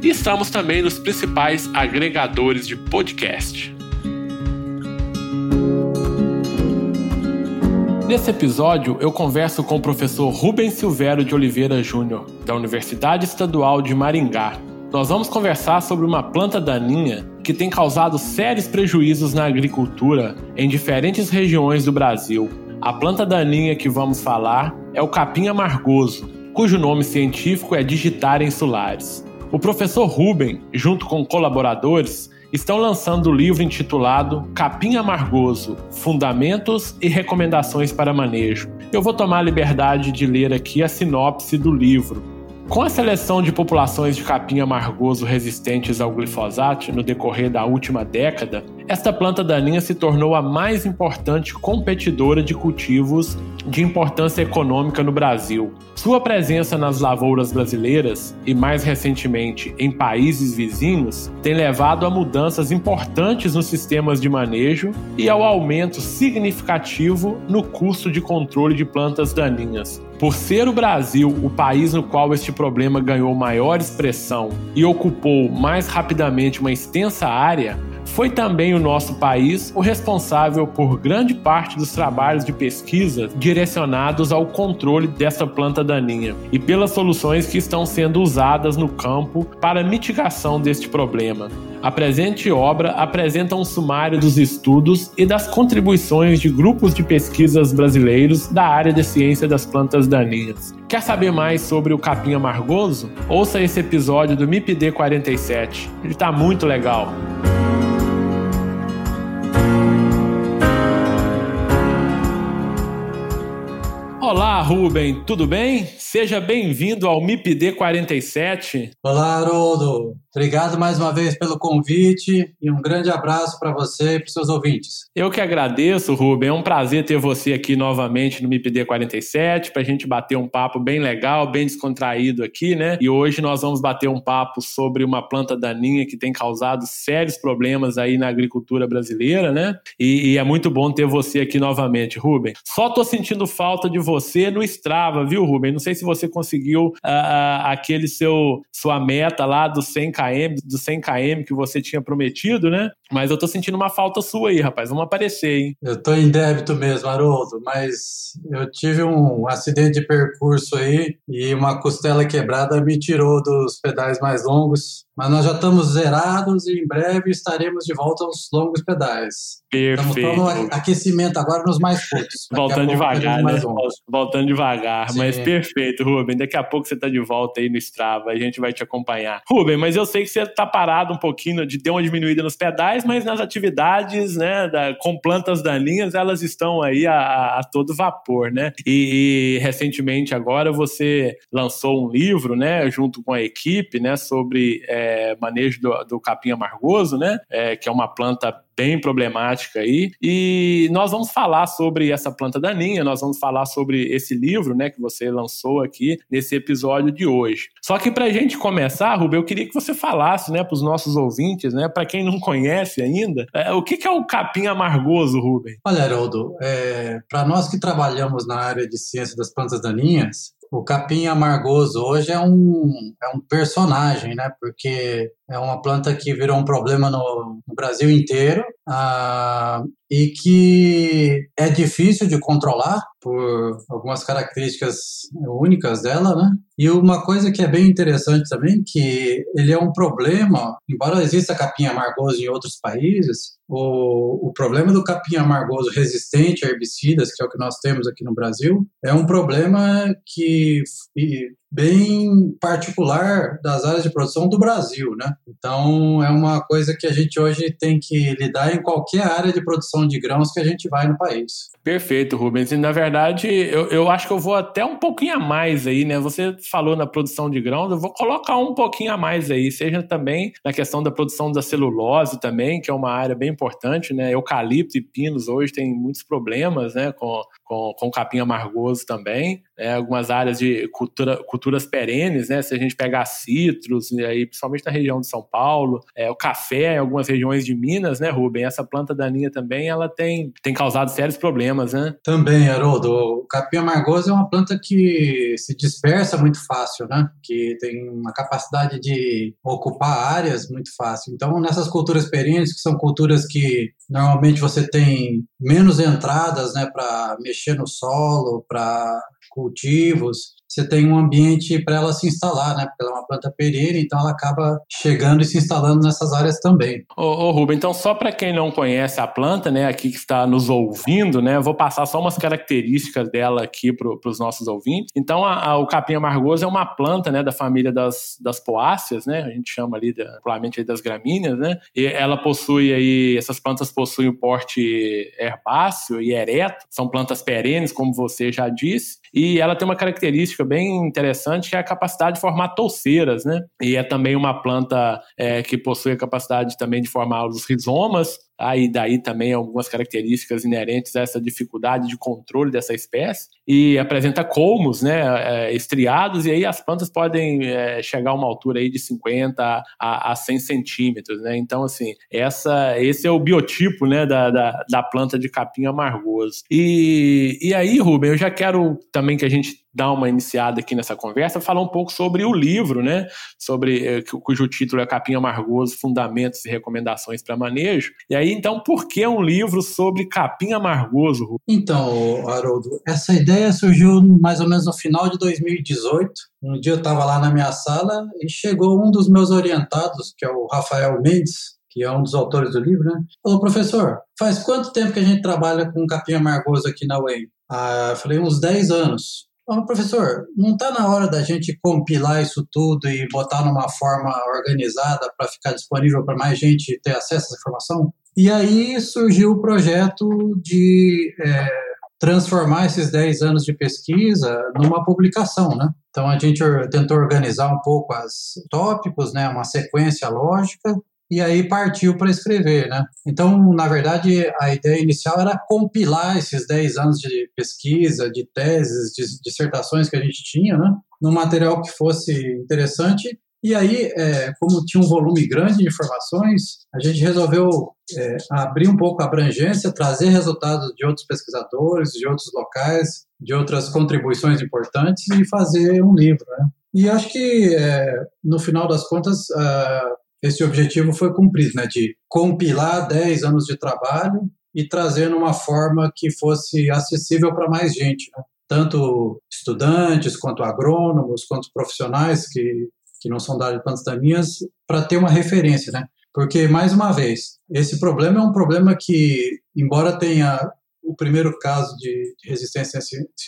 E estamos também nos principais agregadores de podcast. Nesse episódio, eu converso com o professor Rubens Silvério de Oliveira Júnior, da Universidade Estadual de Maringá. Nós vamos conversar sobre uma planta daninha que tem causado sérios prejuízos na agricultura em diferentes regiões do Brasil. A planta daninha que vamos falar é o capim amargoso, cujo nome científico é Digitaria insulares. O professor Ruben, junto com colaboradores, estão lançando o livro intitulado Capim Amargoso: Fundamentos e Recomendações para Manejo. Eu vou tomar a liberdade de ler aqui a sinopse do livro. Com a seleção de populações de capim amargoso resistentes ao glifosato no decorrer da última década, esta planta daninha se tornou a mais importante competidora de cultivos de importância econômica no Brasil. Sua presença nas lavouras brasileiras e, mais recentemente, em países vizinhos, tem levado a mudanças importantes nos sistemas de manejo e ao aumento significativo no custo de controle de plantas daninhas. Por ser o Brasil o país no qual este problema ganhou maior expressão e ocupou mais rapidamente uma extensa área, foi também o nosso país o responsável por grande parte dos trabalhos de pesquisa direcionados ao controle dessa planta daninha e pelas soluções que estão sendo usadas no campo para mitigação deste problema. A presente obra apresenta um sumário dos estudos e das contribuições de grupos de pesquisas brasileiros da área de ciência das plantas daninhas. Quer saber mais sobre o capim amargoso? Ouça esse episódio do MIPD 47. Ele está muito legal. Olá, Rubem, tudo bem? Seja bem-vindo ao MIPD 47. Olá, Haroldo. Obrigado mais uma vez pelo convite e um grande abraço para você e para os seus ouvintes. Eu que agradeço, Rubem. É um prazer ter você aqui novamente no MIPD 47 para a gente bater um papo bem legal, bem descontraído aqui, né? E hoje nós vamos bater um papo sobre uma planta daninha que tem causado sérios problemas aí na agricultura brasileira, né? E, e é muito bom ter você aqui novamente, Rubem. Só tô sentindo falta de você no Strava, viu, Rubem? Não sei se você conseguiu uh, uh, aquele seu sua meta lá do 100 km, do 100 km que você tinha prometido, né? Mas eu tô sentindo uma falta sua aí, rapaz. Vamos aparecer, hein? Eu tô em débito mesmo, Haroldo, mas eu tive um acidente de percurso aí e uma costela quebrada me tirou dos pedais mais longos. Mas nós já estamos zerados e em breve estaremos de volta aos longos pedais. Perfeito. Estamos no aquecimento agora nos mais curtos. Voltando devagar, né? Voltando devagar. Sim. Mas perfeito, Rubem. Daqui a pouco você está de volta aí no Strava. A gente vai te acompanhar. Rubem, mas eu sei que você está parado um pouquinho, de ter uma diminuída nos pedais, mas nas atividades, né, da, com plantas daninhas, elas estão aí a, a todo vapor, né? E, e, recentemente agora você lançou um livro, né, junto com a equipe, né, sobre é, manejo do, do capim amargoso, né, é, que é uma planta bem problemática aí. E nós vamos falar sobre essa planta daninha, nós vamos falar sobre esse livro, né, que você lançou aqui nesse episódio de hoje. Só que para a gente começar, Rubem, eu queria que você falasse, né, para os nossos ouvintes, né, para quem não conhece ainda, é, o que, que, é o capim amargoso, Rubem? Olha, Haroldo, é, para nós que trabalhamos na área de ciência das plantas daninhas, o capim amargoso hoje é um, é um personagem, né? Porque É uma planta que virou um problema no, no Brasil inteiro ah, e que é difícil de controlar por algumas características únicas dela, né? E uma coisa que é bem interessante também, que ele é um problema, embora exista capim amargoso em outros países, o, o problema do capim amargoso resistente a herbicidas, que é o que nós temos aqui no Brasil, é um problema que bem particular das áreas de produção do Brasil, né? Então é uma coisa que a gente hoje tem que lidar em qualquer área de produção de grãos que a gente vai no país. Perfeito, Rubens. E na verdade, eu, eu acho que eu vou até um pouquinho a mais aí, né? Você falou na produção de grãos, eu vou colocar um pouquinho a mais aí, seja também na questão da produção da celulose também, que é uma área bem importante, né? Eucalipto e pinos hoje têm muitos problemas, né? Com, com, com capim amargoso também. Né? Algumas áreas de cultura, culturas perenes, né? Se a gente pegar citros, e aí, principalmente na região de São Paulo, é, o café em algumas regiões de Minas, né, Rubem? Essa planta daninha também, ela tem, tem causado sérios problemas, né? Também, Haroldo. O capim amargoso é uma planta que se dispersa muito fácil, né? Que tem uma capacidade de ocupar áreas muito fácil. Então, nessas culturas perenes, que são culturas que normalmente você tem menos entradas, né, para mexer no solo, para cultivos, você tem um ambiente para ela se instalar, né? Porque ela é uma planta perene, então ela acaba chegando e se instalando nessas áreas também. Ô, ô Ruben, então só para quem não conhece a planta, né, aqui que está nos ouvindo, né, vou passar só umas características dela aqui para os nossos ouvintes. Então, a, a, o capim amargoso é uma planta, né, da família das, das poáceas, né? A gente chama ali, provavelmente das gramíneas, né? E ela possui aí, essas plantas possuem o porte herbáceo e ereto, são plantas perenes, como você já disse, e ela tem uma característica bem interessante que é a capacidade de formar touceiras, né? E é também uma planta é, que possui a capacidade também de formar os rizomas, E daí também algumas características inerentes a essa dificuldade de controle dessa espécie. E apresenta colmos né, é, estriados, e aí as plantas podem é, chegar a uma altura aí de 50 a, a 100 centímetros. Né? Então, assim, essa, esse é o biotipo né, da, da, da planta de capim amargoso. E, e aí, Rubem, eu já quero também que a gente dar uma iniciada aqui nessa conversa, falar um pouco sobre o livro, né? Sobre eh, cujo título é Capim Amargoso, Fundamentos e Recomendações para Manejo. E aí, então, por que um livro sobre capim amargoso? Então, Haroldo, essa ideia surgiu mais ou menos no final de 2018. Um dia eu estava lá na minha sala e chegou um dos meus orientados, que é o Rafael Mendes, que é um dos autores do livro, né? Falou, professor, faz quanto tempo que a gente trabalha com capim amargoso aqui na UEM? Ah, falei, uns 10 anos. Oh, professor, não está na hora da gente compilar isso tudo e botar numa forma organizada para ficar disponível para mais gente ter acesso a essa informação? E aí surgiu o projeto de é, transformar esses 10 anos de pesquisa numa publicação, né? Então a gente tentou organizar um pouco os tópicos, né, uma sequência lógica, e aí partiu para escrever, né? Então, na verdade, a ideia inicial era compilar esses 10 anos de pesquisa, de teses, de dissertações que a gente tinha, né? Num material que fosse interessante. E aí, é, como tinha um volume grande de informações, a gente resolveu é, abrir um pouco a abrangência, trazer resultados de outros pesquisadores, de outros locais, de outras contribuições importantes e fazer um livro, né? E acho que, é, no final das contas, uh, esse objetivo foi cumprido, né, de compilar 10 anos de trabalho e trazer numa forma que fosse acessível para mais gente, né? tanto estudantes, quanto agrônomos, quanto profissionais que, que não são da área de plantas daninhas, para ter uma referência, né? Porque, mais uma vez, esse problema é um problema que, embora tenha o primeiro caso de, resistência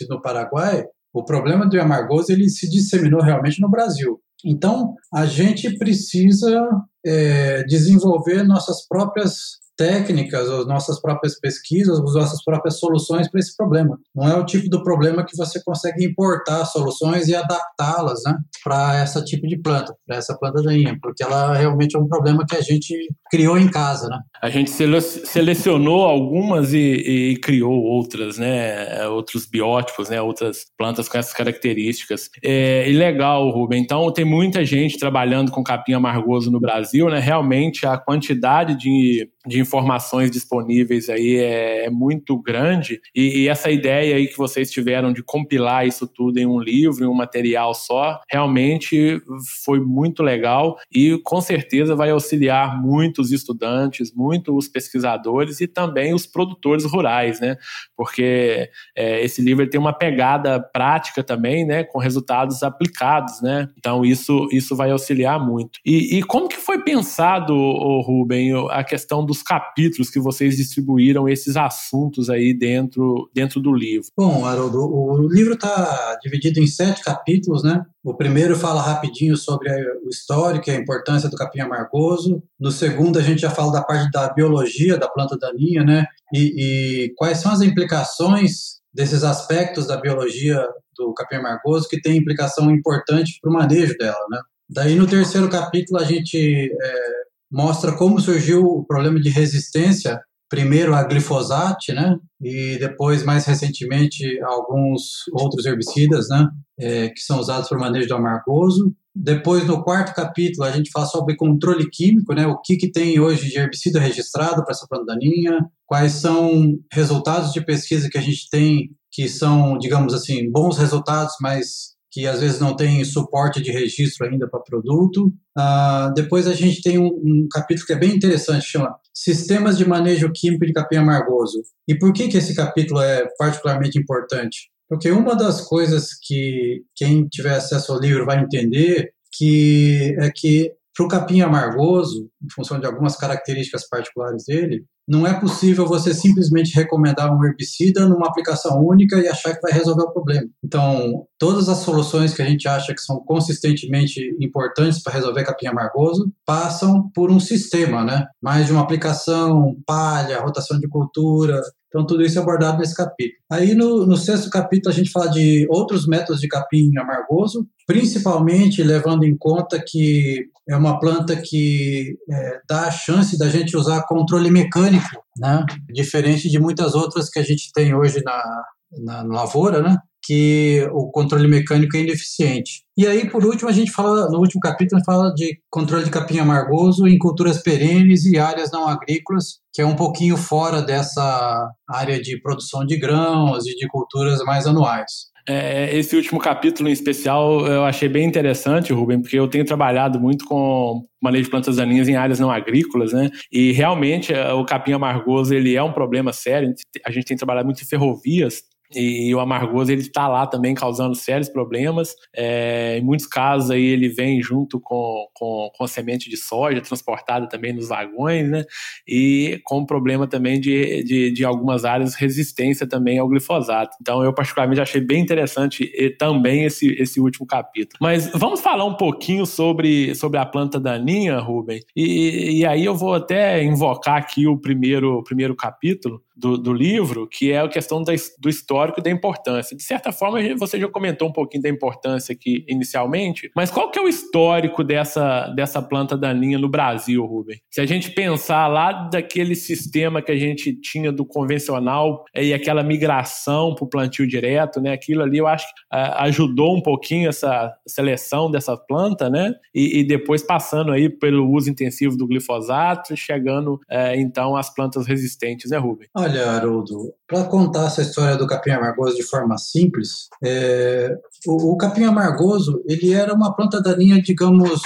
no Paraguai, o problema do amargoso ele se disseminou realmente no Brasil. Então, a gente precisa é, desenvolver nossas próprias técnicas, as nossas próprias pesquisas, as nossas próprias soluções para esse problema. Não é o tipo do problema que você consegue importar soluções e adaptá-las né, para esse tipo de planta, para essa planta daninha, porque ela realmente é um problema que a gente criou em casa. Né? A gente selecionou algumas e, e criou outras, né, outros biótipos, né, outras plantas com essas características. É, e legal, Rubem. Então, tem muita gente trabalhando com capim amargoso no Brasil, né? Realmente a quantidade de de informações disponíveis aí é, é muito grande e, e, essa ideia aí que vocês tiveram de compilar isso tudo em um livro, em um material só, realmente foi muito legal e com certeza vai auxiliar muitos estudantes, muitos pesquisadores e também os produtores rurais, né? Porque é, esse livro tem uma pegada prática também, né? Com resultados aplicados, né? Então isso, isso vai auxiliar muito. E, e como que foi pensado, Rubem, a questão dos capítulos que vocês distribuíram esses assuntos aí dentro, dentro do livro? Bom, Haroldo, o livro está dividido em sete capítulos, né? O primeiro fala rapidinho sobre o histórico e a importância do capim amargoso. No segundo, a gente já fala da parte da biologia da planta daninha, né? E, e quais são as implicações desses aspectos da biologia do capim amargoso que tem implicação importante para o manejo dela, né? Daí, no terceiro capítulo, a gente é, mostra como surgiu o problema de resistência, primeiro a glifosato, né? E depois, mais recentemente, alguns outros herbicidas, né? É, que são usados para o manejo do amargoso. Depois, no quarto capítulo, a gente fala sobre controle químico, né? O que, que tem hoje de herbicida registrado para essa planta daninha, quais são resultados de pesquisa que a gente tem que são, digamos assim, bons resultados, mas que às vezes não tem suporte de registro ainda para produto. Uh, depois a gente tem um, um, capítulo que é bem interessante, chama Sistemas de Manejo Químico de Capim Amargoso. E por que, que esse capítulo é particularmente importante? Porque uma das coisas que quem tiver acesso ao livro vai entender que é que para o capim amargoso, em função de algumas características particulares dele, não é possível você simplesmente recomendar um herbicida numa aplicação única e achar que vai resolver o problema. Então, todas as soluções que a gente acha que são consistentemente importantes para resolver capim amargoso passam por um sistema, né? Mais de uma aplicação, palha, rotação de cultura, então, tudo isso é abordado nesse capítulo. Aí, no, no, sexto capítulo, a gente fala de outros métodos de capim amargoso, principalmente levando em conta que é uma planta que é, dá a chance da gente usar controle mecânico, né? diferente de muitas outras que a gente tem hoje na, na lavoura, né? Que o controle mecânico é ineficiente. E aí, por último, a gente fala, no último capítulo, a gente fala de controle de capim amargoso em culturas perenes e áreas não agrícolas, que é um pouquinho fora dessa área de produção de grãos e de culturas mais anuais. É, esse último capítulo em especial eu achei bem interessante, Rubem, porque eu tenho trabalhado muito com manejo de plantas daninhas em áreas não agrícolas, né? E realmente é, o capim amargoso ele é um problema sério. A gente tem trabalhado muito em ferrovias e o amargoso ele está lá também causando sérios problemas. É, em muitos casos aí ele vem junto com, com, com semente de soja transportada também nos vagões, né? E com problema também de, de, de, algumas áreas resistência também ao glifosato. Então eu particularmente achei bem interessante também esse, esse último capítulo. Mas vamos falar um pouquinho sobre, sobre a planta daninha, Rubem. E, e aí eu vou até invocar aqui o primeiro, o primeiro capítulo do, do livro, que é a questão da, do histórico e da importância. De certa forma, você já comentou um pouquinho da importância aqui inicialmente, mas qual que é o histórico dessa, dessa planta daninha no Brasil, Rubem? Se a gente pensar lá daquele sistema que a gente tinha do convencional e aquela migração para o plantio direto, né? Aquilo ali eu acho que uh, ajudou um pouquinho essa seleção dessa planta, né? E, e, depois passando aí pelo uso intensivo do glifosato, chegando uh, então às plantas resistentes, né, Rubem? Olha, Olha, Haroldo, para contar essa história do capim amargoso de forma simples, é, o, o, capim amargoso ele era uma planta daninha, digamos,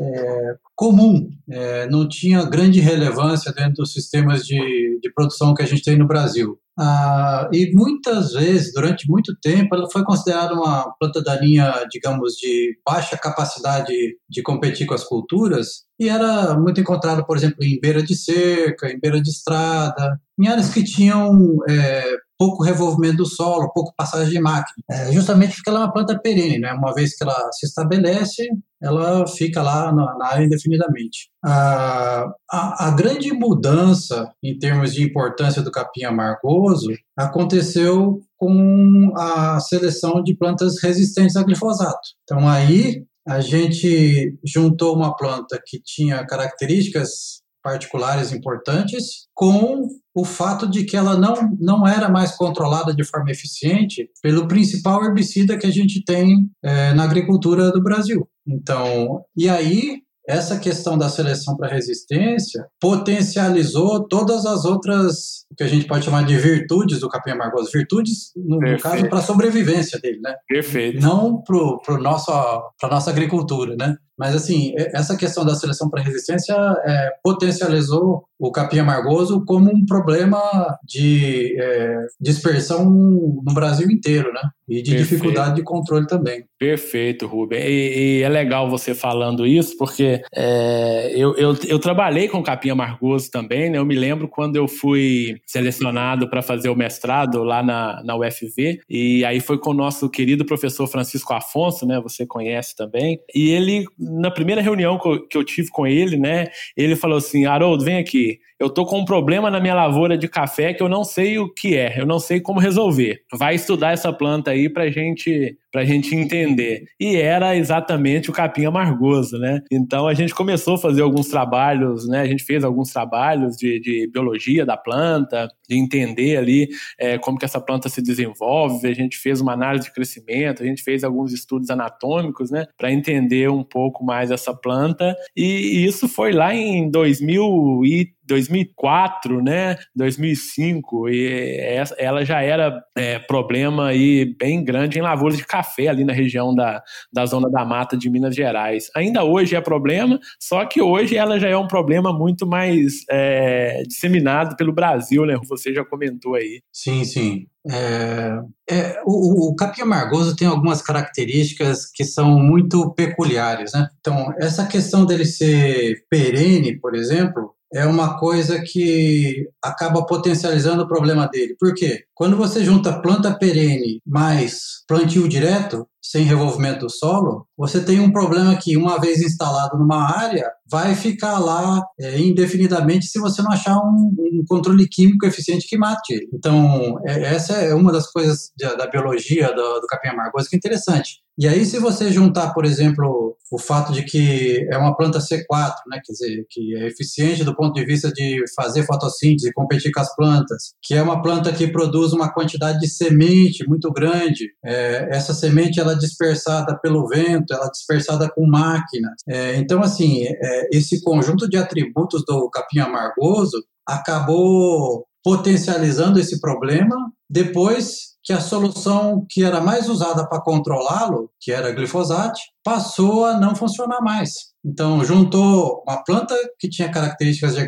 é, comum, é, não tinha grande relevância dentro dos sistemas de, de produção que a gente tem no Brasil. Ah, e muitas vezes, durante muito tempo, ela foi considerada uma planta daninha, digamos, de baixa capacidade de competir com as culturas, e era muito encontrada, por exemplo, em beira de cerca, em beira de estrada, em áreas que tinham é, pouco revolvimento do solo, pouco passagem de máquina. É, justamente porque ela é uma planta perene, né? Uma vez que ela se estabelece, ela fica lá na, na área indefinidamente. A, a, a, grande mudança em termos de importância do capim amargoso aconteceu com a seleção de plantas resistentes a glifosato. Então aí a gente juntou uma planta que tinha características particulares importantes, com o fato de que ela não, não era mais controlada de forma eficiente pelo principal herbicida que a gente tem é, na agricultura do Brasil. Então, e aí essa questão da seleção para resistência potencializou todas as outras que a gente pode chamar de virtudes do capim amargoso, virtudes no, no caso para a sobrevivência dele, né? Perfeito. Não para nosso para nossa agricultura, né? Mas, assim, essa questão da seleção para resistência é, potencializou o capim amargoso como um problema de é, dispersão no Brasil inteiro, né? E de Perfeito. dificuldade de controle também. Perfeito, Rubem. E, e, é legal você falando isso, porque é, eu, eu, eu, trabalhei com capim amargoso também, né? Eu me lembro quando eu fui selecionado para fazer o mestrado lá na, na UFV, e aí foi com o nosso querido professor Francisco Afonso, né? Você conhece também. E ele na primeira reunião que eu, que eu tive com ele, né, ele falou assim: Haroldo, vem aqui, eu tô com um problema na minha lavoura de café que eu não sei o que é, eu não sei como resolver. Vai estudar essa planta aí pra gente, pra gente entender. E era exatamente o capim amargoso, né? Então a gente começou a fazer alguns trabalhos, né? A gente fez alguns trabalhos de, de biologia da planta, de entender ali é, como que essa planta se desenvolve. A gente fez uma análise de crescimento, a gente fez alguns estudos anatômicos, né? Para entender um pouco mais essa planta. E, isso foi lá em 2000 e 2004, né, 2005, e ela já era é, problema aí bem grande em lavouras de café ali na região da, da zona da mata de Minas Gerais. Ainda hoje é problema, só que hoje ela já é um problema muito mais é, disseminado pelo Brasil, né? Você já comentou aí. Sim, sim. É, é, o, o capim amargoso tem algumas características que são muito peculiares, né? Então, essa questão dele ser perene, por exemplo, é uma coisa que acaba potencializando o problema dele. Por quê? Quando você junta planta perene mais plantio direto, sem revolvimento do solo, você tem um problema que, uma vez instalado numa área, vai ficar lá é, indefinidamente se você não achar um, um, controle químico eficiente que mate ele. Então, é, essa é uma das coisas da, da biologia do, do capim amargoso que é interessante. E aí, se você juntar, por exemplo, o fato de que é uma planta C4, né, quer dizer, que é eficiente do ponto de vista de fazer fotossíntese, competir com as plantas, que é uma planta que produz uma quantidade de semente muito grande, é, essa semente ela é dispersada pelo vento, ela é dispersada com máquinas. É, então, assim, é, esse conjunto de atributos do capim amargoso acabou potencializando esse problema depois que a solução que era mais usada para controlá-lo, que era glifosato, passou a não funcionar mais. Então, juntou uma planta que tinha características de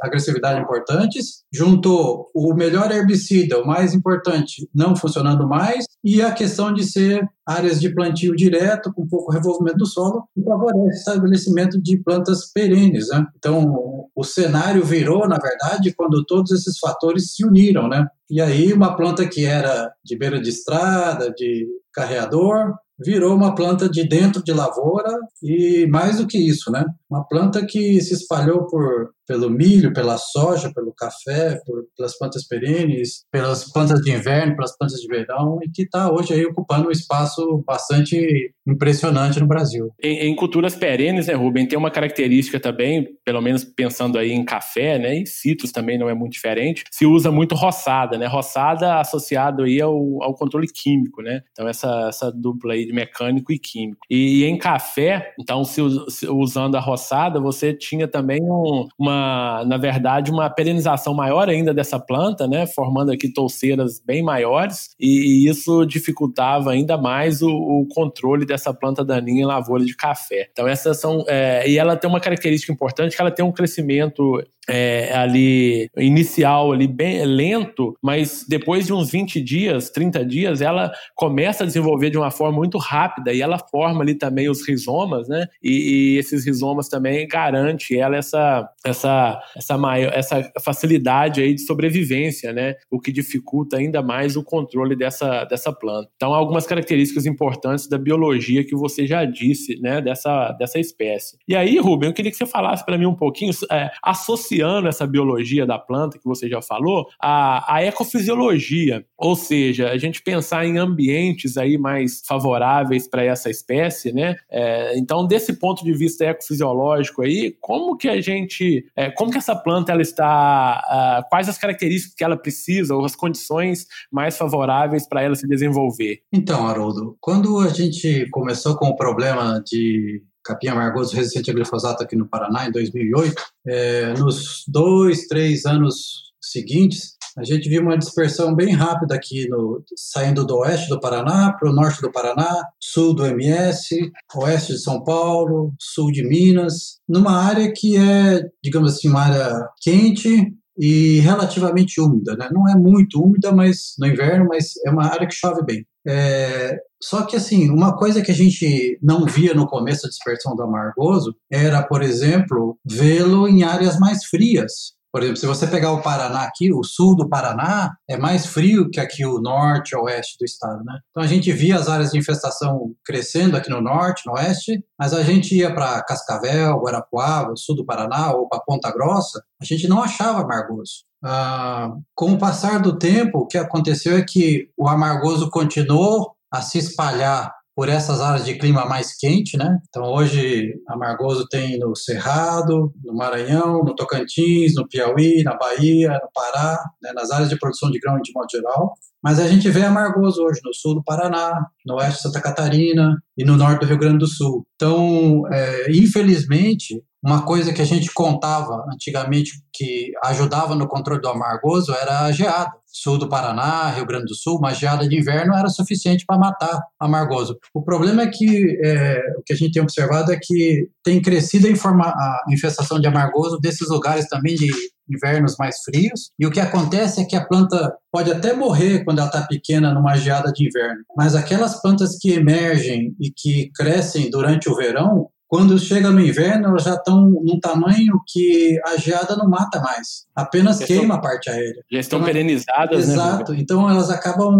agressividade importantes, juntou o melhor herbicida, o mais importante, não funcionando mais, e a questão de ser áreas de plantio direto, com pouco revolvimento do solo, e favorece o estabelecimento de plantas perenes. Né? Então, o cenário virou, na verdade, quando todos esses fatores se uniram. Né? E aí, uma planta que era de beira de estrada, de carreador, virou uma planta de dentro de lavoura e mais do que isso, né? Uma planta que se espalhou por pelo milho, pela soja, pelo café, por, pelas plantas perenes, pelas plantas de inverno, pelas plantas de verão, e que está hoje aí ocupando um espaço bastante impressionante no Brasil. Em, em, culturas perenes, né, Rubem, tem uma característica também, pelo menos pensando aí em café, né, e citros também não é muito diferente, se usa muito roçada, né, roçada associado aí ao, ao controle químico, né, então essa, essa dupla aí de mecânico e químico. E, e em café, então se, se, usando a roçada, você tinha também um, uma uma, na verdade, uma perenização maior ainda dessa planta, né, formando aqui touceiras bem maiores, e, e isso dificultava ainda mais o, o, controle dessa planta daninha em lavoura de café. Então essas são, é, e ela tem uma característica importante que ela tem um crescimento é, ali inicial ali bem lento, mas depois de uns 20 dias, 30 dias, ela começa a desenvolver de uma forma muito rápida e ela forma ali também os rizomas, né? E, e esses rizomas também garante ela essa essa essa maior essa facilidade aí de sobrevivência, né? O que dificulta ainda mais o controle dessa dessa planta. Então, algumas características importantes da biologia que você já disse, né? Dessa dessa espécie. E aí, Rubem, eu queria que você falasse para mim um pouquinho é, associando essa biologia da planta, que você já falou, à, à ecofisiologia. Ou seja, a gente pensar em ambientes aí mais favoráveis para essa espécie, né? É, então, desse ponto de vista ecofisiológico aí, como que a gente, é, como que essa planta ela está, uh, quais as características que ela precisa ou as condições mais favoráveis para ela se desenvolver? Então, Haroldo, quando a gente começou com o problema de capim amargoso resistente a glifosato aqui no Paraná em 2008, é, nos dois, três anos seguintes, a gente viu uma dispersão bem rápida aqui, no, saindo do oeste do Paraná para o norte do Paraná, sul do MS, oeste de São Paulo, sul de Minas, numa área que é, digamos assim, uma área quente e relativamente úmida, né? Não é muito úmida, mas no inverno, mas é uma área que chove bem. É, só que, assim, uma coisa que a gente não via no começo da dispersão do amargoso era, por exemplo, vê-lo em áreas mais frias. Por exemplo, se você pegar o Paraná aqui, o sul do Paraná é mais frio que aqui o norte oeste do estado, né? Então a gente via as áreas de infestação crescendo aqui no norte, no oeste, mas a gente ia para Cascavel, Guarapuava, sul do Paraná ou para Ponta Grossa, a gente não achava amargoso. Ah, com o passar do tempo, o que aconteceu é que o amargoso continuou a se espalhar por essas áreas de clima mais quente, né? Então hoje Amargoso tem no Cerrado, no Maranhão, no Tocantins, no Piauí, na Bahia, no Pará, né? nas áreas de produção de grão de modo geral. Mas a gente vê Amargoso hoje no sul do Paraná, no oeste de Santa Catarina e no norte do Rio Grande do Sul. Então, é, infelizmente, uma coisa que a gente contava antigamente que ajudava no controle do amargoso era a geada. Sul do Paraná, Rio Grande do Sul, uma geada de inverno era suficiente para matar amargoso. O problema é que é, o que a gente tem observado é que tem crescido a, a infestação de amargoso desses lugares também de invernos mais frios. E o que acontece é que a planta pode até morrer quando ela está pequena numa geada de inverno, mas aquelas plantas que emergem e que crescem durante o verão, quando chega no inverno, elas já estão num tamanho que a geada não mata mais, apenas já queima estão, a parte aérea. Já estão então, perenizadas, exato, né? Exato, então elas acabam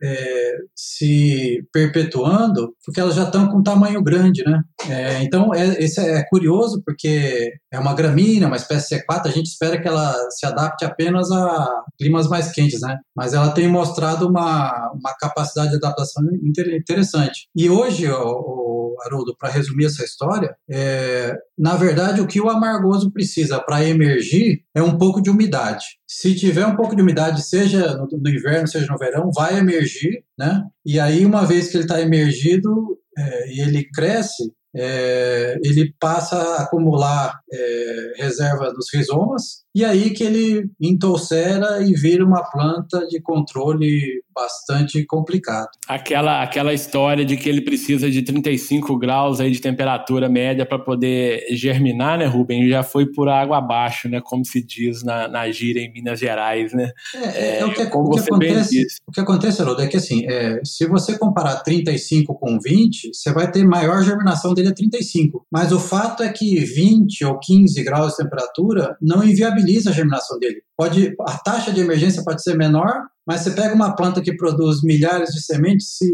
é, se perpetuando porque elas já estão com tamanho grande, né? É, então, é, esse é curioso porque é uma gramínea, uma espécie C4, a gente espera que ela se adapte apenas a climas mais quentes, né? Mas ela tem mostrado uma, uma capacidade de adaptação interessante. E hoje, o, o Haroldo, para resumir essa história, é, na verdade, o que o amargoso precisa para emergir é um pouco de umidade. Se tiver um pouco de umidade, seja no, no inverno, seja no verão, vai emergir, né? E aí, uma vez que ele está emergido é, e ele cresce, é, ele passa a acumular é, reserva dos rizomas e aí que ele entolcera e vira uma planta de controle bastante complicado. Aquela, aquela história de que ele precisa de 35 graus aí de temperatura média para poder germinar, né, Rubem? Já foi por água abaixo, né? Como se diz na, na gíria em Minas Gerais, né? É, é, é o, que, como o que acontece, o que acontece, Haroldo, é que assim, é, se você comparar 35 com 20, você vai ter maior germinação dele a 35. Mas o fato é que 20 ou 15 graus de temperatura não inviabiliza a germinação dele. Pode, a taxa de emergência pode ser menor, mas você pega uma planta que produz milhares de sementes, se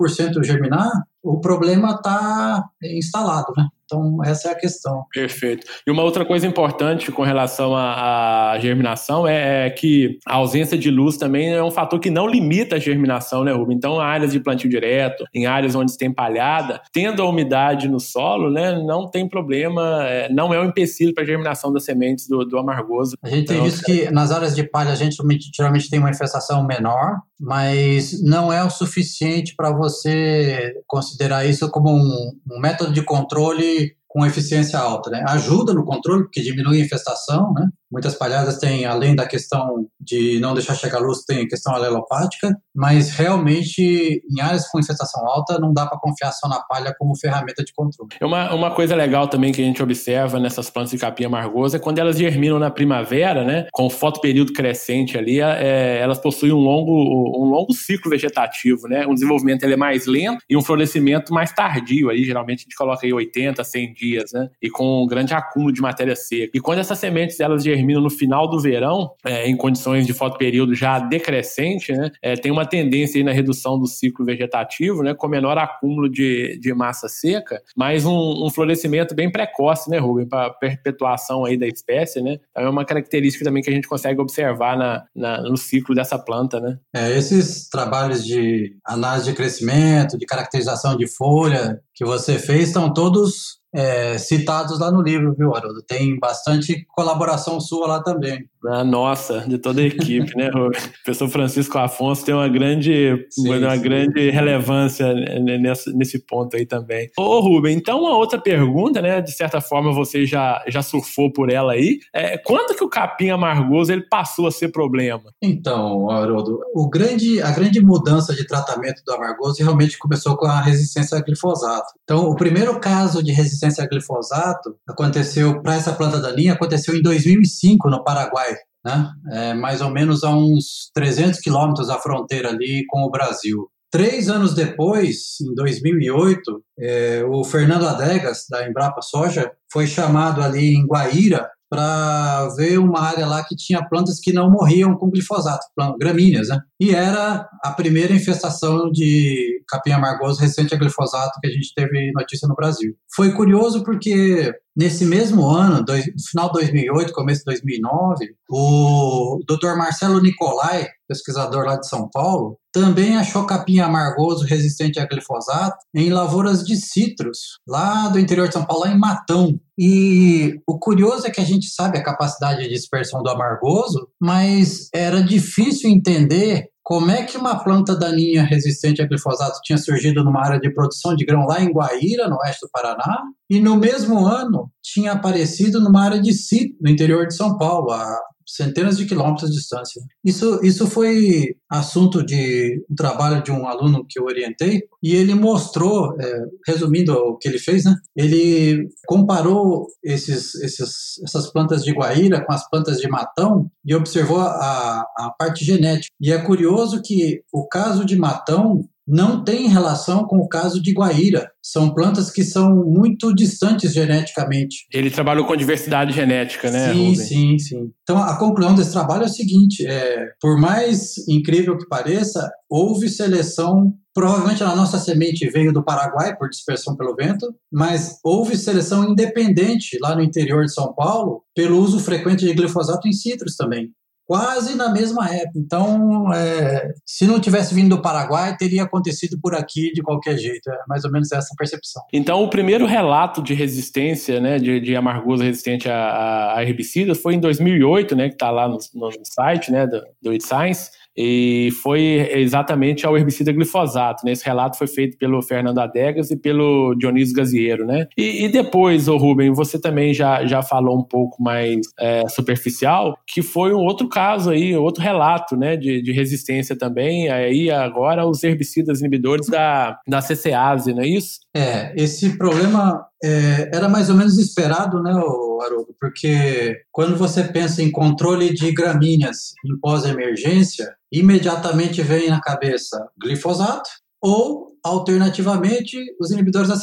5% germinar, o problema está instalado, né? Então, essa é a questão. Perfeito. E uma outra coisa importante com relação à, germinação é, é, que a ausência de luz também é um fator que não limita a germinação, né, Rubem? Então, áreas de plantio direto, em áreas onde tem palhada, tendo a umidade no solo, né, não tem problema, é, não é um empecilho para a germinação das sementes do, do amargoso. A gente então, tem visto que nas áreas de palha a gente geralmente tem uma infestação menor, mas não é o suficiente para você considerar isso como um, um método de controle com eficiência alta. Né? Ajuda no controle, porque diminui a infestação, né? Muitas palhadas têm, além da questão de não deixar chegar luz, tem a questão alelopática, mas realmente em áreas com infestação alta não dá para confiar só na palha como ferramenta de controle. Uma, uma coisa legal também que a gente observa nessas plantas de capim amargosa é quando elas germinam na primavera, né, com fotoperíodo crescente ali, é, elas possuem um longo, um longo ciclo vegetativo, né, um desenvolvimento ele é mais lento e um florescimento mais tardio, aí geralmente a gente coloca aí 80, 100 dias, né, e com um grande acúmulo de matéria seca. E quando essas sementes elas germinam terminam no final do verão, é, em condições de fotoperíodo já decrescente, né, é, tem uma tendência na redução do ciclo vegetativo, né, com menor acúmulo de, de massa seca, mas um, um florescimento bem precoce, né, Rubem, para perpetuação aí da espécie, né, então é uma característica também que a gente consegue observar na, na, no ciclo dessa planta, né. É, esses trabalhos de análise de crescimento, de caracterização de folha que você fez estão todos é, citados lá no livro, viu, Haroldo? Tem bastante colaboração sua lá também. Ah, nossa, de toda a equipe, né, Rubem? O professor Francisco Afonso tem uma grande, sim, uma sim. grande relevância nesse, nesse ponto aí também. Ô, Rubem, então uma outra pergunta, né? De certa forma você já, já surfou por ela aí. É, quando que o capim amargoso ele passou a ser problema? Então, Haroldo, o grande, a grande mudança de tratamento do amargoso realmente começou com a resistência a glifosato. Então, o primeiro caso de resistência a glifosato aconteceu para essa planta da linha aconteceu em 2005 no Paraguai né? É, mais ou menos a uns 300 quilômetros da fronteira ali com o Brasil. Três anos depois, em 2008, é, o Fernando Adegas, da Embrapa Soja, foi chamado ali em Guaíra para ver uma área lá que tinha plantas que não morriam com glifosato, gramíneas, né? E era a primeira infestação de capim amargoso recente a glifosato que a gente teve notícia no Brasil. Foi curioso porque nesse mesmo ano, dois, final de 2008, começo de 2009, o Dr. Marcelo Nicolai, pesquisador lá de São Paulo, também achou capim amargoso resistente a glifosato em lavouras de citros, lá do interior de São Paulo, em Matão. E o curioso é que a gente sabe a capacidade de dispersão do amargoso, mas era difícil entender como é que uma planta daninha resistente a glifosato tinha surgido numa área de produção de grão lá em Guaíra, no oeste do Paraná, e no mesmo ano tinha aparecido numa área de sítio no interior de São Paulo, a centenas de quilômetros de distância. Isso, isso foi assunto de um trabalho de um aluno que eu orientei e ele mostrou, é, resumindo o que ele fez, né? Ele comparou esses, esses, essas plantas de guaíra com as plantas de matão e observou a, a parte genética. E é curioso que o caso de matão não tem relação com o caso de Guaíra. São plantas que são muito distantes geneticamente. Ele trabalhou com diversidade genética, né? Sim, Rubem? sim, sim. Então a conclusão desse trabalho é o seguinte: é, por mais incrível que pareça, houve seleção. Provavelmente a nossa semente veio do Paraguai por dispersão pelo vento, mas houve seleção independente lá no interior de São Paulo pelo uso frequente de glifosato em citros também quase na mesma época. Então, é, se não tivesse vindo do Paraguai, teria acontecido por aqui de qualquer jeito. É mais ou menos essa percepção. Então, o primeiro relato de resistência, né, de, de amargosa resistente a, a, herbicidas foi em 2008, né, que está lá no, no, site, né, do, do It Science e foi exatamente ao herbicida glifosato. Né? Esse relato foi feito pelo Fernando Adegas e pelo Dionísio Gaziero. Né? E, e depois, o Rubem, você também já, já falou um pouco mais é, superficial, que foi um outro caso aí, outro relato né, de, de resistência também, aí agora os herbicidas inibidores da, da CCase, não é isso? É, esse problema é, era mais ou menos esperado, né, Haroldo? Porque quando você pensa em controle de gramíneas em pós-emergência, imediatamente vem na cabeça glifosato ou, alternativamente, os inibidores da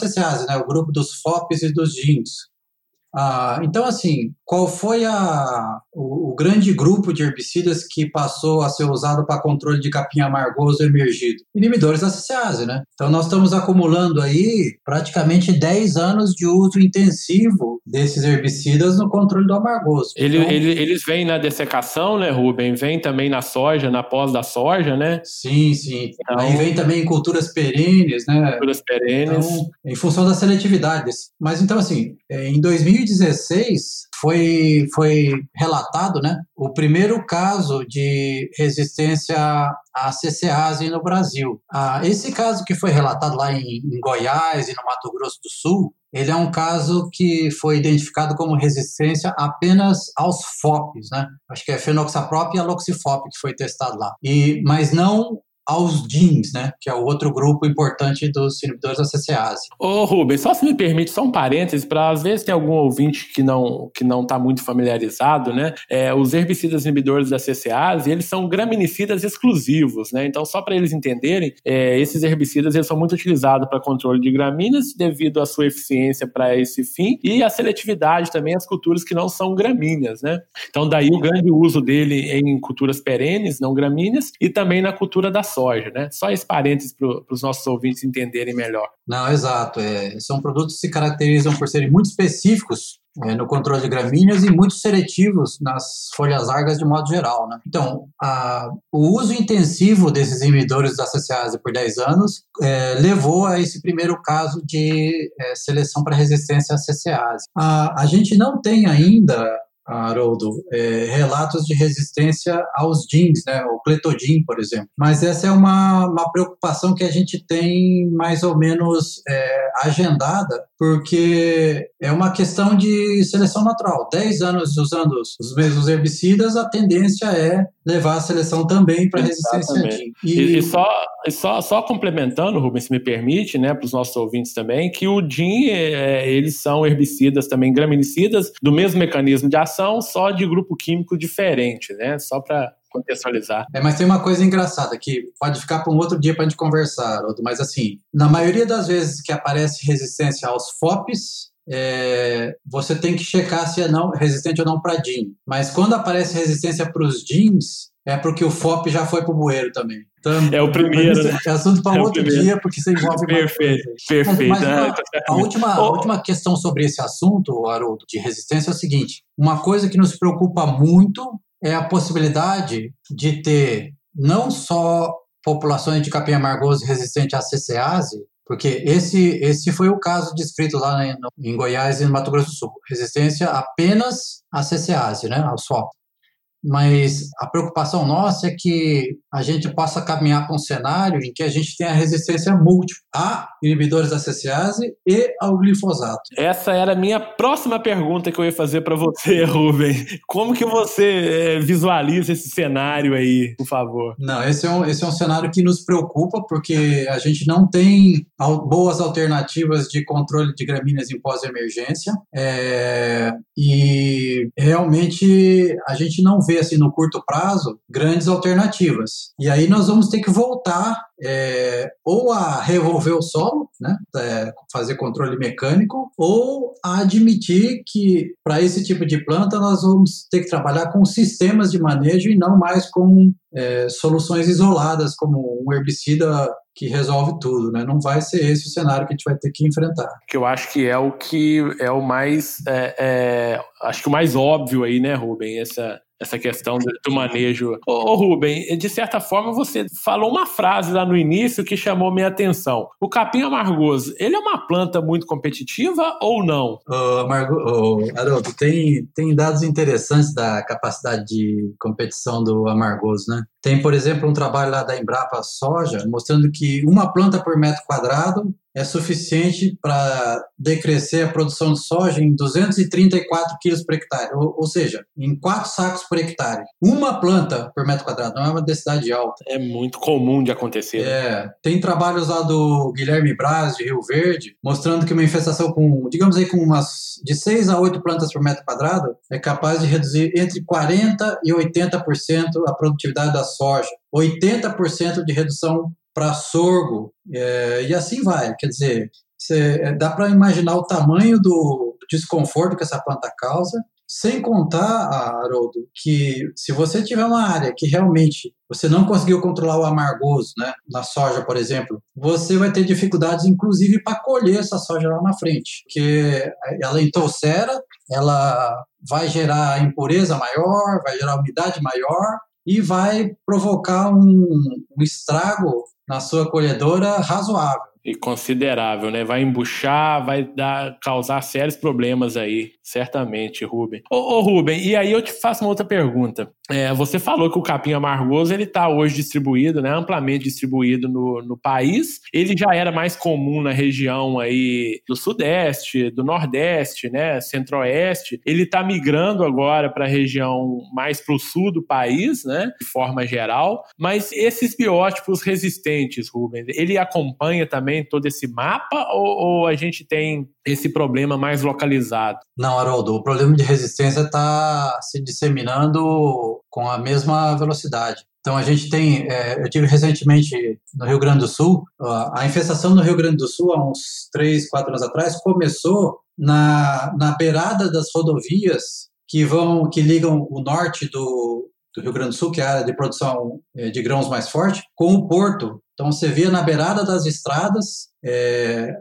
né, o grupo dos FOPs e dos GINs. Ah, então, assim, qual foi a, o, o, grande grupo de herbicidas que passou a ser usado para controle de capim amargoso emergido? Inibidores da cicease, né? Então, nós estamos acumulando aí praticamente 10 anos de uso intensivo desses herbicidas no controle do amargoso. Ele, então, ele, eles vêm na dessecação, né, Rubem? Vem também na soja, na pós da soja, né? Sim, sim. Então, aí vem também em culturas perenes, né? Culturas perenes. Então, em função da seletividade. Mas, então, assim, é, em 2000 2016 foi, foi relatado né, o primeiro caso de resistência à CCase no Brasil. Ah, esse caso que foi relatado lá em, em Goiás e no Mato Grosso do Sul, ele é um caso que foi identificado como resistência apenas aos FOPs, né? Acho que é fenoxaprop e aloxifop que foi testado lá. E, mas não aos DINs, né, que é o outro grupo importante dos inibidores da CCase. Ô Rubens, só se me permite só um parêntese, para às vezes tem algum ouvinte que não que não está muito familiarizado, né, é, os herbicidas inibidores da CCase, eles são graminicidas exclusivos, né, então só para eles entenderem, é, esses herbicidas eles são muito utilizados para controle de gramíneas devido à sua eficiência para esse fim e a seletividade também às culturas que não são gramíneas, né, então daí o grande uso dele em culturas perenes, não gramíneas, e também na cultura da soja, né? Só esse parênteses para os nossos ouvintes entenderem melhor. Não, exato. É, são produtos que se caracterizam por serem muito específicos é, no controle de gramíneas e muito seletivos nas folhas largas de modo geral. Né? Então, a, o uso intensivo desses inibidores da CCase por 10 anos é, levou a esse primeiro caso de é, seleção para resistência à CCase. A, a gente não tem ainda Haroldo, é, relatos de resistência aos jeans, né, o cletodin, por exemplo. Mas essa é uma, uma preocupação que a gente tem mais ou menos é, agendada, porque é uma questão de seleção natural. Dez anos usando os mesmos herbicidas, a tendência é levar a seleção também para resistência a jeans. E, e, e, só, só, só complementando, Rubens, se me permite, né, para os nossos ouvintes também, que o DIN, é, eles são herbicidas também graminicidas do mesmo mecanismo de ação, só de grupo químico diferente, né? Só para contextualizar. É, mas tem uma coisa engraçada que pode ficar para um outro dia para a gente conversar, mas assim, na maioria das vezes que aparece resistência aos FOPs, é, você tem que checar se é não, resistente ou não para DIN. Mas quando aparece resistência para os DINs, é porque o FOP já foi para o bueiro também. Então, é o primeiro. Né? É assunto para é outro primeiro. dia, porque você envolve Perfeito, perfeito. Mas, mas a, última, a última questão sobre esse assunto, Haroldo, de resistência é o seguinte: uma coisa que nos preocupa muito é a possibilidade de ter não só populações de capim amargoso resistente à CCase, porque esse, esse foi o caso descrito lá em, em Goiás e no Mato Grosso do Sul. Resistência apenas à CCase, né, ao SWAP mas a preocupação nossa é que a gente possa caminhar para um cenário em que a gente tenha resistência múltipla a inibidores da CCase e ao glifosato. Essa era a minha próxima pergunta que eu ia fazer para você, Rubem. Como que você é, visualiza esse cenário aí, por favor? Não, esse é, um, esse é um cenário que nos preocupa porque a gente não tem boas alternativas de controle de gramíneas em pós-emergência é, e realmente a gente não vê assim no curto prazo grandes alternativas. E aí nós vamos ter que voltar é, ou a revolver o solo, né, é, fazer controle mecânico, ou a admitir que para esse tipo de planta nós vamos ter que trabalhar com sistemas de manejo e não mais com é, soluções isoladas como um herbicida que resolve tudo, né? Não vai ser esse o cenário que a gente vai ter que enfrentar. Que eu acho que é o que é o mais, é, é, acho que o mais óbvio aí, né, Rubem? Essa essa questão do, manejo. Ô, ô, Rubem, de certa forma você falou uma frase lá no início que chamou minha atenção. O capim amargoso, ele é uma planta muito competitiva ou não? Ô, Amargo, ô, Haroldo, tem, tem dados interessantes da capacidade de competição do amargoso, né? Tem, por exemplo, um trabalho lá da Embrapa Soja mostrando que uma planta por metro quadrado é suficiente para decrescer a produção de soja em 234 quilos por hectare, ou, ou, seja, em quatro sacos por hectare. Uma planta por metro quadrado, não é uma densidade alta. É muito comum de acontecer. Né? É, tem trabalhos lá do Guilherme Braz, de Rio Verde, mostrando que uma infestação com, digamos aí, com umas de 6 a 8 plantas por metro quadrado é capaz de reduzir entre 40% e 80% a produtividade da soja. 80% de redução para sorgo, é, e assim vai. Quer dizer, cê, é, dá para imaginar o tamanho do desconforto que essa planta causa, sem contar, Haroldo, que se você tiver uma área que realmente você não conseguiu controlar o amargoso, né, na soja, por exemplo, você vai ter dificuldades, inclusive, para colher essa soja lá na frente, porque ela entolcera, ela vai gerar impureza maior, vai gerar umidade maior, e vai provocar um, um estrago na sua colhedora razoável e considerável, né? Vai embuchar, vai dar, causar sérios problemas aí, certamente, Ruben. Ô, ô Ruben, e aí eu te faço uma outra pergunta. É, você falou que o capim amargoso ele está hoje distribuído, né, amplamente distribuído no, no país. Ele já era mais comum na região aí do sudeste, do nordeste, né, centro-oeste. Ele está migrando agora para a região mais para o sul do país, né, de forma geral. Mas esses biótipos resistentes, Ruben, ele acompanha também todo esse mapa ou, ou a gente tem esse problema mais localizado? Não, Haroldo, o problema de resistência está se disseminando com a mesma velocidade. Então a gente tem, é, eu tive recentemente no Rio Grande do Sul, a infestação no Rio Grande do Sul há uns 3, 4 anos atrás começou na, na beirada das rodovias que vão que ligam o norte do, do Rio Grande do Sul, que é a área de produção é, de grãos mais forte, com o porto. Então você via na beirada das estradas, é,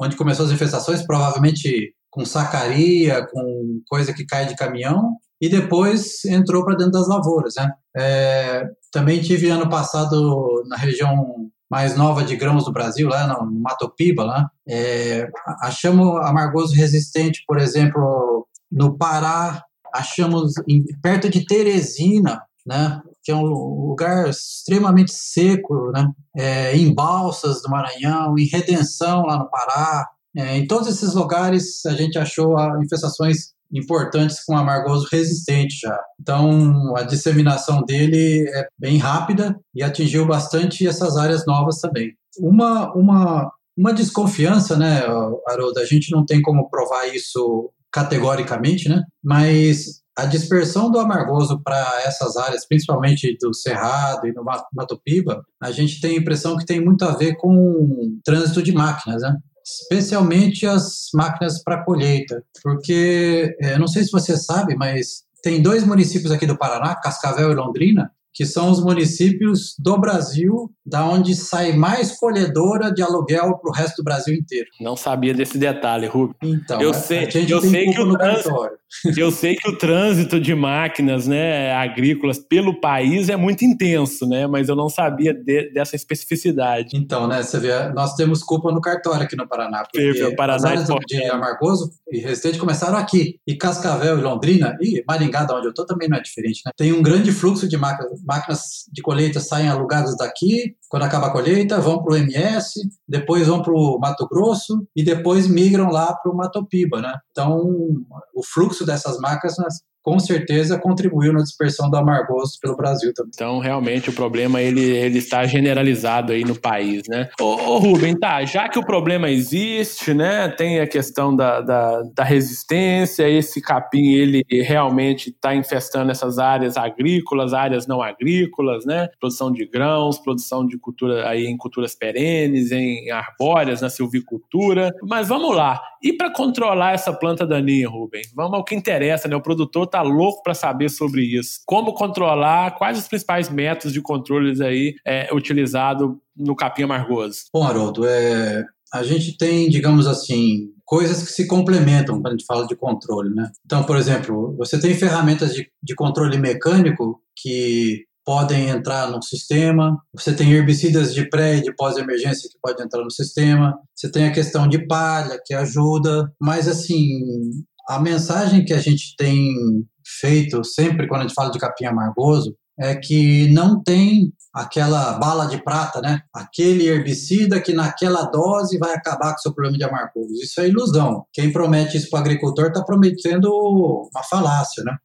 onde começou as infestações, provavelmente com sacaria, com coisa que cai de caminhão, e depois entrou para dentro das lavouras. Né? É, também tive ano passado na região mais nova de grãos do Brasil, lá no Mato Piba, lá, é, achamos amargoso resistente, por exemplo, no Pará, achamos em, perto de Teresina, né? Que é um lugar extremamente seco, né? É, em Balsas do Maranhão, em Redenção lá no Pará. É, em todos esses lugares a gente achou infestações importantes com amargoso resistente já. Então a disseminação dele é bem rápida e atingiu bastante essas áreas novas também. Uma, uma, uma desconfiança, né, Haroldo? A gente não tem como provar isso categoricamente, né? Mas a dispersão do amargoso para essas áreas, principalmente do Cerrado e do Mato Piba, a gente tem a impressão que tem muito a ver com trânsito de máquinas, né? especialmente as máquinas para colheita, porque é, não sei se você sabe, mas tem dois municípios aqui do Paraná, Cascavel e Londrina, que são os municípios do Brasil da onde sai mais colhedora de aluguel para o resto do Brasil inteiro. Não sabia desse detalhe, Rubens. Então, eu sei, eu sei que o trânsito, eu sei que o trânsito de máquinas, né, agrícolas pelo país é muito intenso, né, mas eu não sabia de, dessa especificidade. Então, né, você vê, nós temos culpa no cartório aqui no Paraná, porque o Paraná as áreas de Amargoso e Restante começaram aqui, e Cascavel e Londrina e Maringá, de onde eu estou, também não é diferente, né? Tem um grande fluxo de máquinas, máquinas de colheita saem alugadas daqui quando acaba a colheita, vão para o MS, depois vão para o Mato Grosso e depois migram lá para o Mato Piba, né? Então, o fluxo dessas máquinas com certeza contribuiu na dispersão do amargoso pelo Brasil também. Então, realmente, o problema ele, ele está generalizado aí no país, né? Ô, ô Rubem, tá, já que o problema existe, né, tem a questão da, da, da resistência, esse capim, ele realmente está infestando essas áreas agrícolas, áreas não agrícolas, né? Produção de grãos, produção de cultura aí em culturas perenes, em arbóreas, na silvicultura. Mas vamos lá, e para controlar essa planta daninha, Rubem? Vamos ao que interessa, né? O produtor está tá louco para saber sobre isso. Como controlar, quais os principais métodos de controles aí é, utilizado no capim amargoso? Bom, Haroldo, é, a gente tem, digamos assim, coisas que se complementam quando a gente fala de controle, né? Então, por exemplo, você tem ferramentas de, de controle mecânico que podem entrar no sistema. Você tem herbicidas de pré e de pós-emergência que podem entrar no sistema. Você tem a questão de palha que ajuda, mas assim, a mensagem que a gente tem feito sempre quando a gente fala de capim amargoso é que não tem aquela bala de prata, né? Aquele herbicida que naquela dose vai acabar com o seu problema de amargoso. Isso é ilusão. Quem promete isso para o agricultor está prometendo uma falácia, né?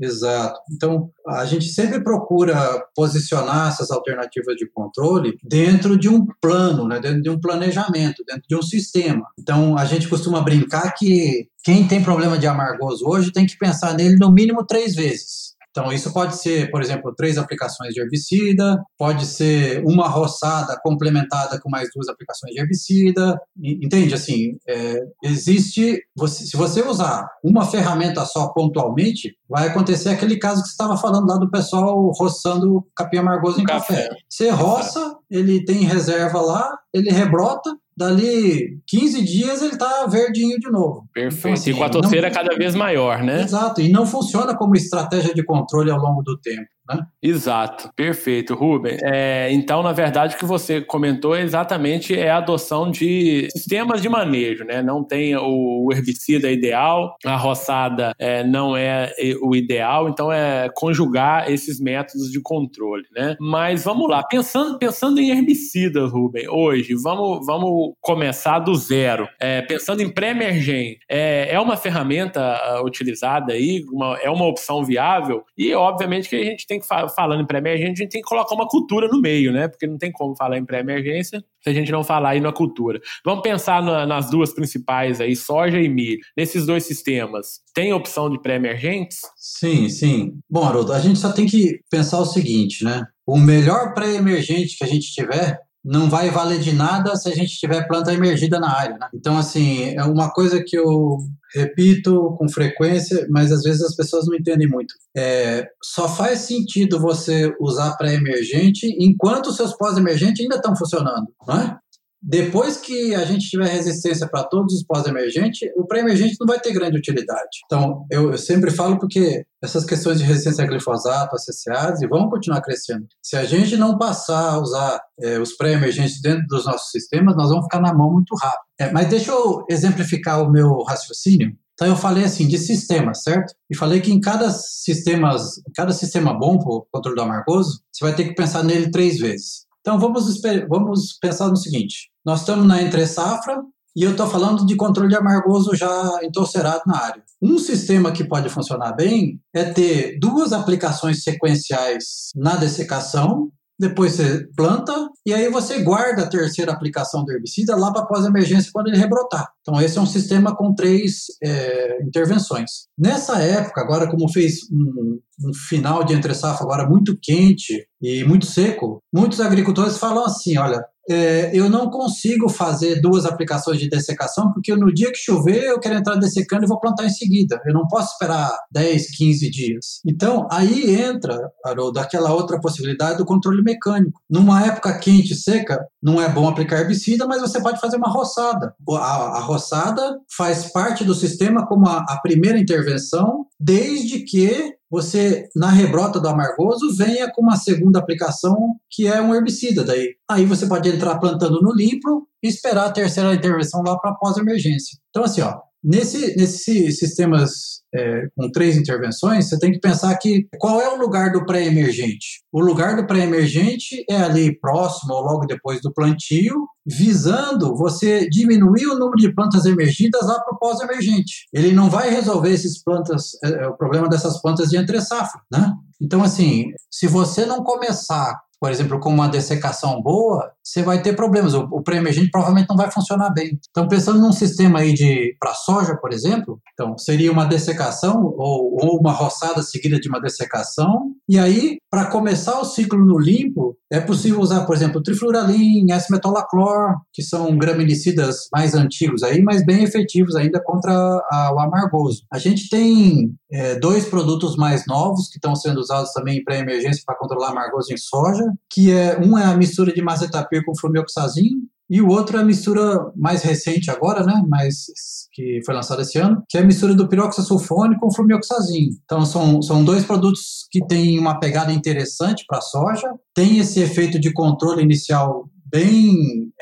Exato. Então, a gente sempre procura posicionar essas alternativas de controle dentro de um plano, né? dentro de um planejamento, dentro de um sistema. Então, a gente costuma brincar que quem tem problema de amargoso hoje tem que pensar nele no mínimo três vezes. Então, isso pode ser, por exemplo, três aplicações de herbicida, pode ser uma roçada complementada com mais duas aplicações de herbicida. Entende? Assim, é, existe. Você, se você usar uma ferramenta só pontualmente, vai acontecer aquele caso que você estava falando lá do pessoal roçando capim amargoso em café. café. Você roça, ele tem reserva lá, ele rebrota, dali 15 dias ele está verdinho de novo. Perfeito. Então, assim, e com a toceira não... cada vez maior, né? Exato. E não funciona como estratégia de controle ao longo do tempo. Né? Exato, perfeito, Ruben. É, então, na verdade, o que você comentou é exatamente é a adoção de sistemas de manejo, né? Não tem o herbicida ideal, a roçada é, não é o ideal, então é conjugar esses métodos de controle, né? Mas vamos lá, pensando, pensando em herbicida, Ruben, hoje, vamos, vamos começar do zero. É, pensando em pré-emergente, é, é uma ferramenta uh, utilizada aí, uma, é uma opção viável, e obviamente que a gente tem falando em pré-emergência, a gente tem que colocar uma cultura no meio, né? Porque não tem como falar em pré-emergência se a gente não falar aí na cultura. Vamos pensar na, nas duas principais aí, soja e milho. Nesses dois sistemas, tem opção de pré-emergentes? Sim, sim. Bom, Haroldo, a gente só tem que pensar o seguinte, né? O melhor pré-emergente que a gente tiver não vai valer de nada se a gente tiver planta emergida na área. Né? Então, assim, é uma coisa que eu repito com frequência, mas às vezes as pessoas não entendem muito. É, só faz sentido você usar pré-emergente enquanto os seus pós-emergentes ainda estão funcionando, não é? Depois que a gente tiver resistência para todos os pós-emergentes, o pré-emergente não vai ter grande utilidade. Então, eu, eu, sempre falo porque essas questões de resistência a glifosato, associadas, vão continuar crescendo. Se a gente não passar a usar é, os pré-emergentes dentro dos nossos sistemas, nós vamos ficar na mão muito rápido. É, mas deixa eu exemplificar o meu raciocínio. Então eu falei assim de sistema, certo? E falei que em cada sistemas, cada sistema bom para o controle do amargoso, você vai ter que pensar nele três vezes. Então vamos, vamos pensar no seguinte: nós estamos na entre safra e eu estou falando de controle de amargoso já entorcerado na área. Um sistema que pode funcionar bem é ter duas aplicações sequenciais na dessecação depois você planta e aí você guarda a terceira aplicação do herbicida lá para pós-emergência quando ele rebrotar. Então esse é um sistema com três é, intervenções. Nessa época, agora como fez um, um final de entre safra agora muito quente e muito seco, muitos agricultores falam assim, olha, é, eu não consigo fazer duas aplicações de dessecação, porque no dia que chover eu quero entrar dessecando e vou plantar em seguida. Eu não posso esperar 10, 15 dias. Então, aí entra, Haroldo, aquela outra possibilidade do controle mecânico. Numa época quente e seca, não é bom aplicar herbicida, mas você pode fazer uma roçada. A, a roçada faz parte do sistema como a, a primeira intervenção, desde que você, na rebrota do amargoso, venha com uma segunda aplicação que é um herbicida. Daí, aí você pode entrar plantando no limpo e esperar a terceira intervenção lá para pós-emergência. Então, assim, ó, nesse, nesses sistemas é, com três intervenções, você tem que pensar que qual é o lugar do pré-emergente? O lugar do pré-emergente é ali próximo ou logo depois do plantio, visando você diminuir o número de plantas emergidas lá para o pós-emergente. Ele não vai resolver esses plantas, é, é, o problema dessas plantas de entre safra, né? Então, assim, se você não começar por exemplo, com uma dessecação boa, você vai ter problemas. O, o pré-emergente provavelmente não vai funcionar bem. Então, pensando num sistema aí de para soja, por exemplo, então seria uma dessecação ou, ou uma roçada seguida de uma dessecação. E aí, para começar o ciclo no limpo, é possível usar, por exemplo, trifluralin, S-metolaclor, que são graminicidas mais antigos aí, mas bem efetivos ainda contra a, o amargoso. A gente tem é, dois produtos mais novos que estão sendo usados também em pré-emergência para controlar amargoso em soja, que é um é a mistura de mazetapir com flumioxazin e o outro é a mistura mais recente agora, né, mais que foi lançada esse ano, que é a mistura do piroxasulfone com flumioxazin. Então são, são dois produtos que têm uma pegada interessante para a soja, tem esse efeito de controle inicial bem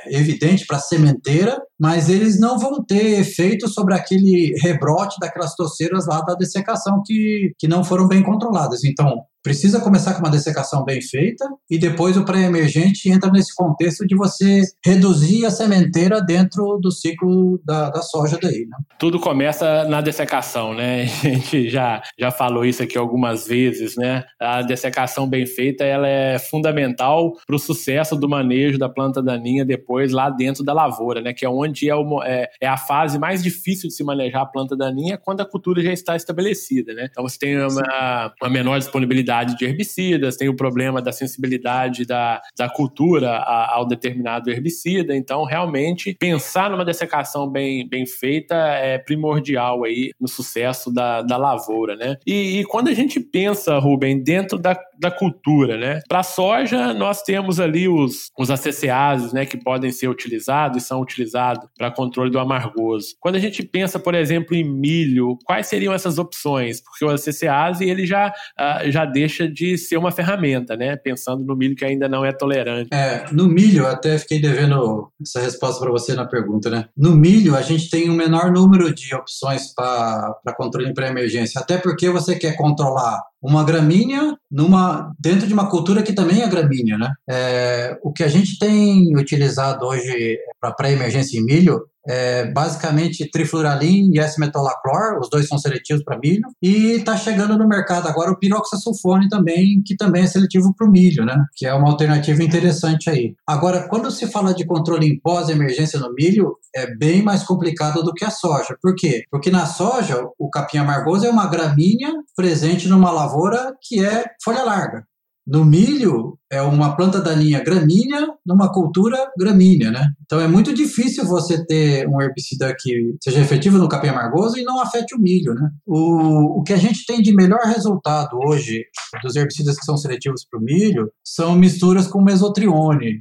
evidente para a sementeira, mas eles não vão ter efeito sobre aquele rebrote daquelas toceiras lá da dessecação que, que não foram bem controladas. Então, precisa começar com uma dessecação bem feita e depois o pré-emergente entra nesse contexto de você reduzir a sementeira dentro do ciclo da, da soja daí, né? Tudo começa na dessecação, né? A gente já, já falou isso aqui algumas vezes, né? A dessecação bem feita, ela é fundamental para o sucesso do manejo da planta daninha depois lá dentro da lavoura, né? Que é onde é, o, é, é a fase mais difícil de se manejar a planta daninha quando a cultura já está estabelecida, né? Então você tem uma, uma menor disponibilidade de herbicidas, tem o problema da sensibilidade da, da cultura ao determinado herbicida. Então, realmente, pensar numa dessecação bem, bem feita é primordial aí no sucesso da, da lavoura, né? E, e quando a gente pensa, Rubem, dentro da, da cultura, né? Para soja, nós temos ali os, os ACCAs, né, que podem ser utilizados e são utilizados para controle do amargoso. Quando a gente pensa, por exemplo, em milho, quais seriam essas opções? Porque o ACCase, ele já, uh, já deixa de ser uma ferramenta, né? Pensando no milho que ainda não é tolerante. É, no milho, até fiquei devendo essa resposta para você na pergunta, né? No milho, a gente tem um menor número de opções para controle para emergência, até porque você quer controlar uma gramínea numa, dentro de uma cultura que também é gramínea. Né? É, o que a gente tem utilizado hoje para pré-emergência em milho é basicamente trifluralin e S-metolaclor, os dois são seletivos para milho, e está chegando no mercado agora o piroxasulfone também, que também é seletivo para o milho, né? que é uma alternativa interessante aí. Agora, quando se fala de controle em pós-emergência no milho, é bem mais complicado do que a soja. Por quê? Porque na soja, o capim amargoso é uma gramínea presente numa lavoura que é folha larga. No milho, é uma planta daninha gramínea numa cultura gramínea, né? Então é muito difícil você ter um herbicida que seja efetivo no capim amargoso e não afete o milho, né? O, o que a gente tem de melhor resultado hoje dos herbicidas que são seletivos para o milho são misturas com mesotrione,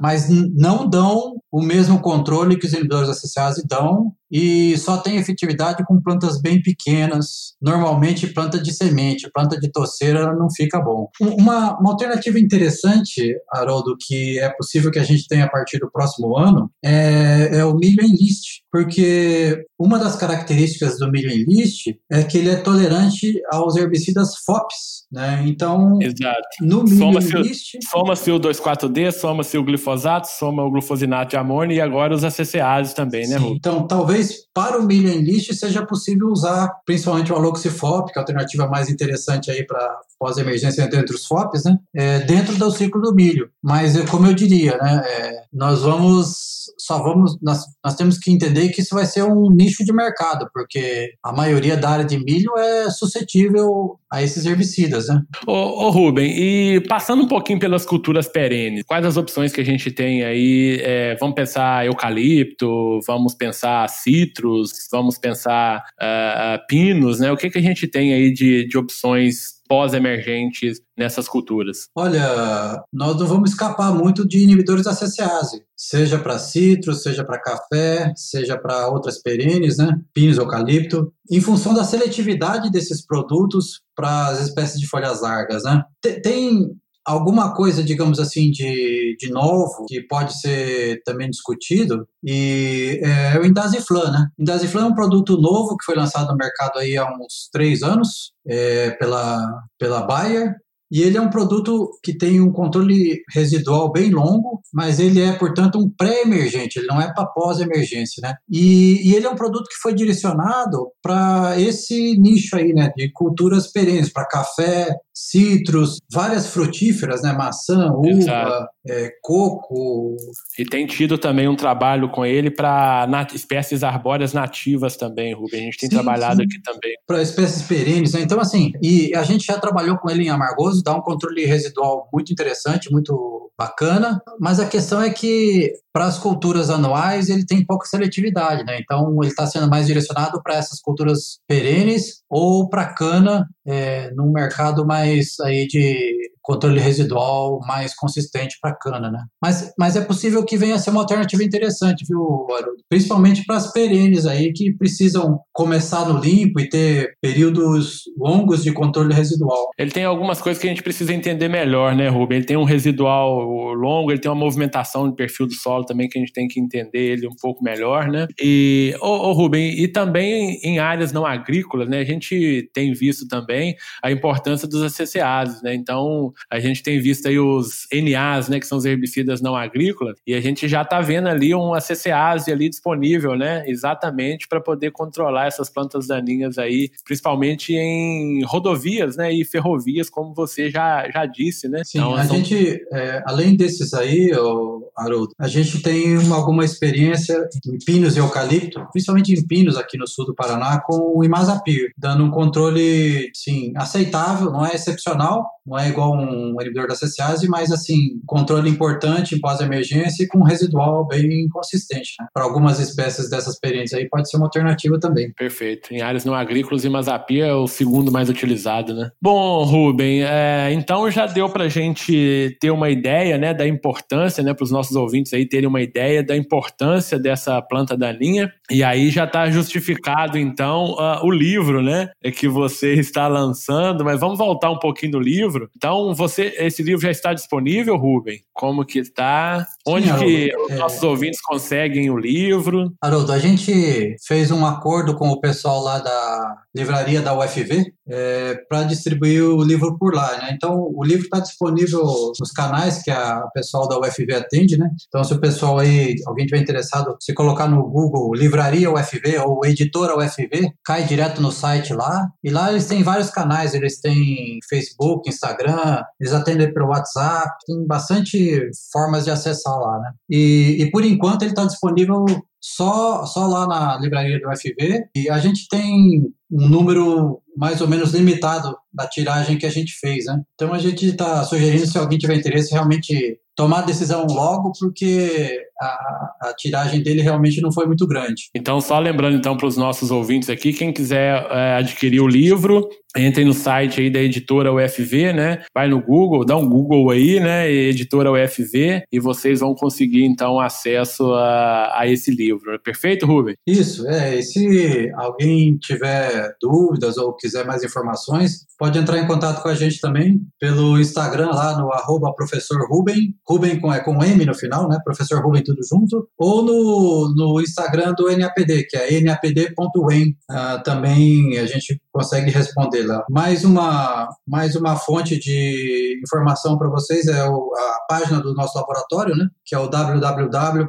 mas não dão o mesmo controle que os inibidores associados dão e só tem efetividade com plantas bem pequenas, normalmente planta de semente, planta de toceira não fica bom. Uma, uma alternativa interessante interessante, Haroldo, que é possível que a gente tenha a partir do próximo ano, é, é o milho em list, porque uma das características do milho em list é que ele é tolerante aos herbicidas FOPs, né? Então, Exato. no milho soma-se, em list... Soma-se o 2,4-D, soma-se o glifosato, soma o glufosinato de amônio e agora os ACCAs também, né, Sim, Então, talvez para o milho em list seja possível usar principalmente o aloxifop, que é a alternativa mais interessante aí para pós-emergência entre os FOPs, né? É, dentro do ciclo do milho. Mas, como eu diria, né? É, nós vamos só vamos nós, nós temos que entender que isso vai ser um nicho de mercado, porque a maioria da área de milho é suscetível a esses herbicidas, né? Ô, ô Rubem, e passando um pouquinho pelas culturas perenes, quais as opções que a gente tem aí? É, vamos pensar eucalipto, vamos pensar citros, vamos pensar uh, pinos, né? O que, que a gente tem aí de, de opções pós-emergentes nessas culturas? Olha, nós não vamos escapar muito de inibidores da CCase, seja para citros, seja para café, seja para outras perenes, né? Pinos, eucalipto, em função da seletividade desses produtos para as espécies de folhas largas, né? Tem alguma coisa, digamos assim, de, de novo que pode ser também discutido e é o Indaziflan, né? Indaziflan é um produto novo que foi lançado no mercado aí há uns três anos é, pela, pela Bayer e ele é um produto que tem um controle residual bem longo, mas ele é, portanto, um pré-emergente, ele não é para pós-emergência, né? E, e, ele é um produto que foi direcionado para esse nicho aí, né, de culturas perenes, para café, citros, várias frutíferas, né, maçã, uva, é, coco. E tem tido também um trabalho com ele para espécies arbóreas nativas também, Rubem. A gente tem sim, trabalhado sim. aqui também. Para espécies perenes, né? Então, assim, e a gente já trabalhou com ele em Amargoso, dá um controle residual muito interessante, muito bacana, mas a questão é que para as culturas anuais ele tem pouca seletividade, né? Então ele está sendo mais direcionado para essas culturas perenes ou para cana é, num mercado mais aí de controle residual mais consistente para cana, né? Mas, mas é possível que venha a ser uma alternativa interessante, viu, Haroldo? Principalmente para as perenes aí que precisam começar no limpo e ter períodos longos de controle residual. Ele tem algumas coisas que a gente precisa entender melhor, né, Rubem? Ele tem um residual longo, ele tem uma movimentação de perfil do solo também que a gente tem que entender ele um pouco melhor, né? E, ô, ô Rubem, e também em áreas não agrícolas, né? A gente tem visto também a importância dos ACCAs, né? Então, a gente tem visto aí os NAs, né, que são os herbicidas não agrícolas, e a gente já está vendo ali um ACCase ali disponível, né, exatamente para poder controlar essas plantas daninhas aí, principalmente em rodovias, né, e ferrovias, como você já, já disse, né? Sim, então, a são... gente, é, além desses aí, Haroldo, a gente tem uma, alguma experiência em pinos e eucalipto, principalmente em pinos aqui no sul do Paraná, com o imazapir, dando um controle, sim, aceitável, não é excepcional, não é igual um inibidor da CCase, mas assim, controle importante em pós-emergência e com residual bem consistente. Né? Para algumas espécies dessas perentes aí pode ser uma alternativa também. Perfeito. Em áreas não agrícolas, Imazapia é o segundo mais utilizado, né? Bom, Rubem, é, então já deu para gente ter uma ideia, né, da importância, né, para os nossos ouvintes aí terem uma ideia da importância dessa planta daninha. E aí já está justificado, então, uh, o livro, né, que você está lançando. Mas vamos voltar um pouquinho no livro. Então, você, esse livro já está disponível, Rubem? Como que está? Onde Sim, que é... os nossos ouvintes conseguem o livro? Haroldo, a gente fez um acordo com o pessoal lá da livraria da UFV é, para distribuir o livro por lá, né? Então, o livro está disponível nos canais que a pessoal da UFV atende, né? Então, se o pessoal aí, alguém tiver interessado, se colocar no Google Livraria UFV ou Editora UFV, cai direto no site lá. E lá eles têm vários canais, eles têm Facebook, Instagram, eles atendem pelo WhatsApp, tem bastante formas de acessar lá, né? E, e por enquanto ele está disponível só, só lá na livraria do UFV e a gente tem um número mais ou menos limitado da tiragem que a gente fez, né? Então a gente está sugerindo se alguém tiver interesse realmente tomar a decisão logo, porque a, a, tiragem dele realmente não foi muito grande. Então, só lembrando então para os nossos ouvintes aqui, quem quiser é, adquirir o livro, entre no site aí da editora UFV, né? Vai no Google, dá um Google aí, né? Editora UFV, e vocês vão conseguir então acesso a, a esse livro. Perfeito, Rubem? Isso, é. E se alguém tiver dúvidas ou quiser mais informações, pode entrar em contato com a gente também pelo Instagram lá no arroba professor Ruben, Ruben com, é com M no final, né? Professor Ruben tudo junto, ou no, no Instagram do NAPD, que é napd.wen. Uh, também a gente consegue responder lá. Mais uma, mais uma fonte de informação para vocês é o, a página do nosso laboratório, né? Que é o www.napd.em.br.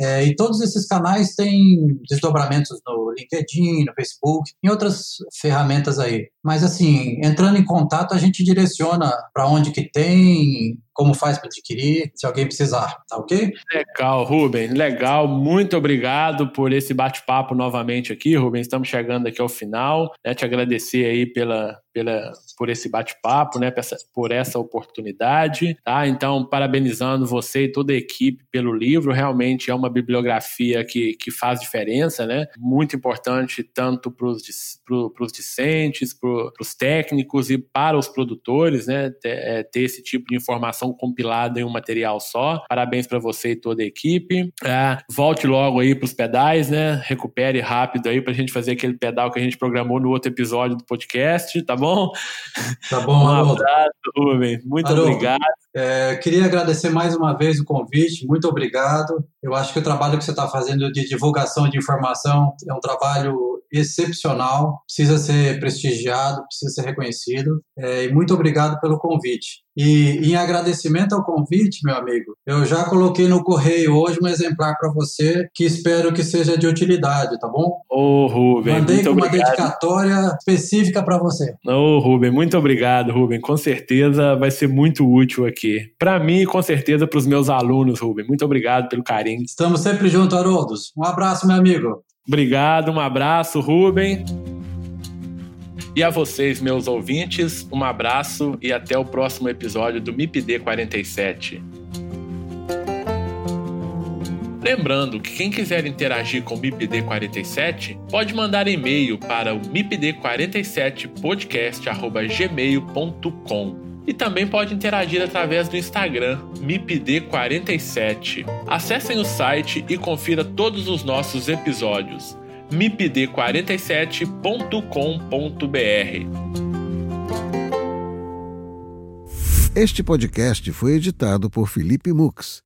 É, e todos esses canais têm desdobramentos no LinkedIn, no Facebook, em outras ferramentas aí. Mas assim, entrando em contato, a gente direciona para onde que tem, como faz para adquirir, se alguém precisar, tá ok? Legal, Rubem, legal. Muito obrigado por esse bate-papo novamente aqui, Rubem. Estamos chegando aqui ao final. Né? Te agradecer aí pela, pela, por esse bate-papo, né? por essa oportunidade. Tá? Então, parabenizando você e toda a equipe pelo livro. Realmente é uma bibliografia que, que faz diferença, né? Muito importante tanto para os discentes, para os técnicos e para os produtores, né? Ter, é, ter esse tipo de informação informação compilada em um material só. Parabéns para você e toda a equipe. É, volte logo aí para os pedais, né? Recupere rápido aí para a gente fazer aquele pedal que a gente programou no outro episódio do podcast, tá bom? Tá bom, Um abraço, Rubem. Muito obrigado. É, queria agradecer mais uma vez o convite, muito obrigado. Eu acho que o trabalho que você está fazendo de divulgação de informação é um trabalho excepcional, precisa ser prestigiado, precisa ser reconhecido. É, e muito obrigado pelo convite. E em agradecimento ao convite, meu amigo, eu já coloquei no correio hoje um exemplar para você que espero que seja de utilidade, tá bom? Ô, Rubem, Mandei muito com obrigado. uma dedicatória específica para você. Ô, Rubem, muito obrigado, Rubem. Com certeza vai ser muito útil aqui. Para mim e com certeza para os meus alunos, Rubem. Muito obrigado pelo carinho. Estamos sempre juntos, Haroldos. Um abraço, meu amigo. Obrigado, um abraço, Rubem. E a vocês, meus ouvintes, um abraço e até o próximo episódio do MIPD 47. Lembrando que quem quiser interagir com o MIPD 47 pode mandar e-mail para o mipd47podcast@gmail.com e também pode interagir através do Instagram MIPD47. Acessem o site e confira todos os nossos episódios mipd47.com.br. Este podcast foi editado por Felipe Mux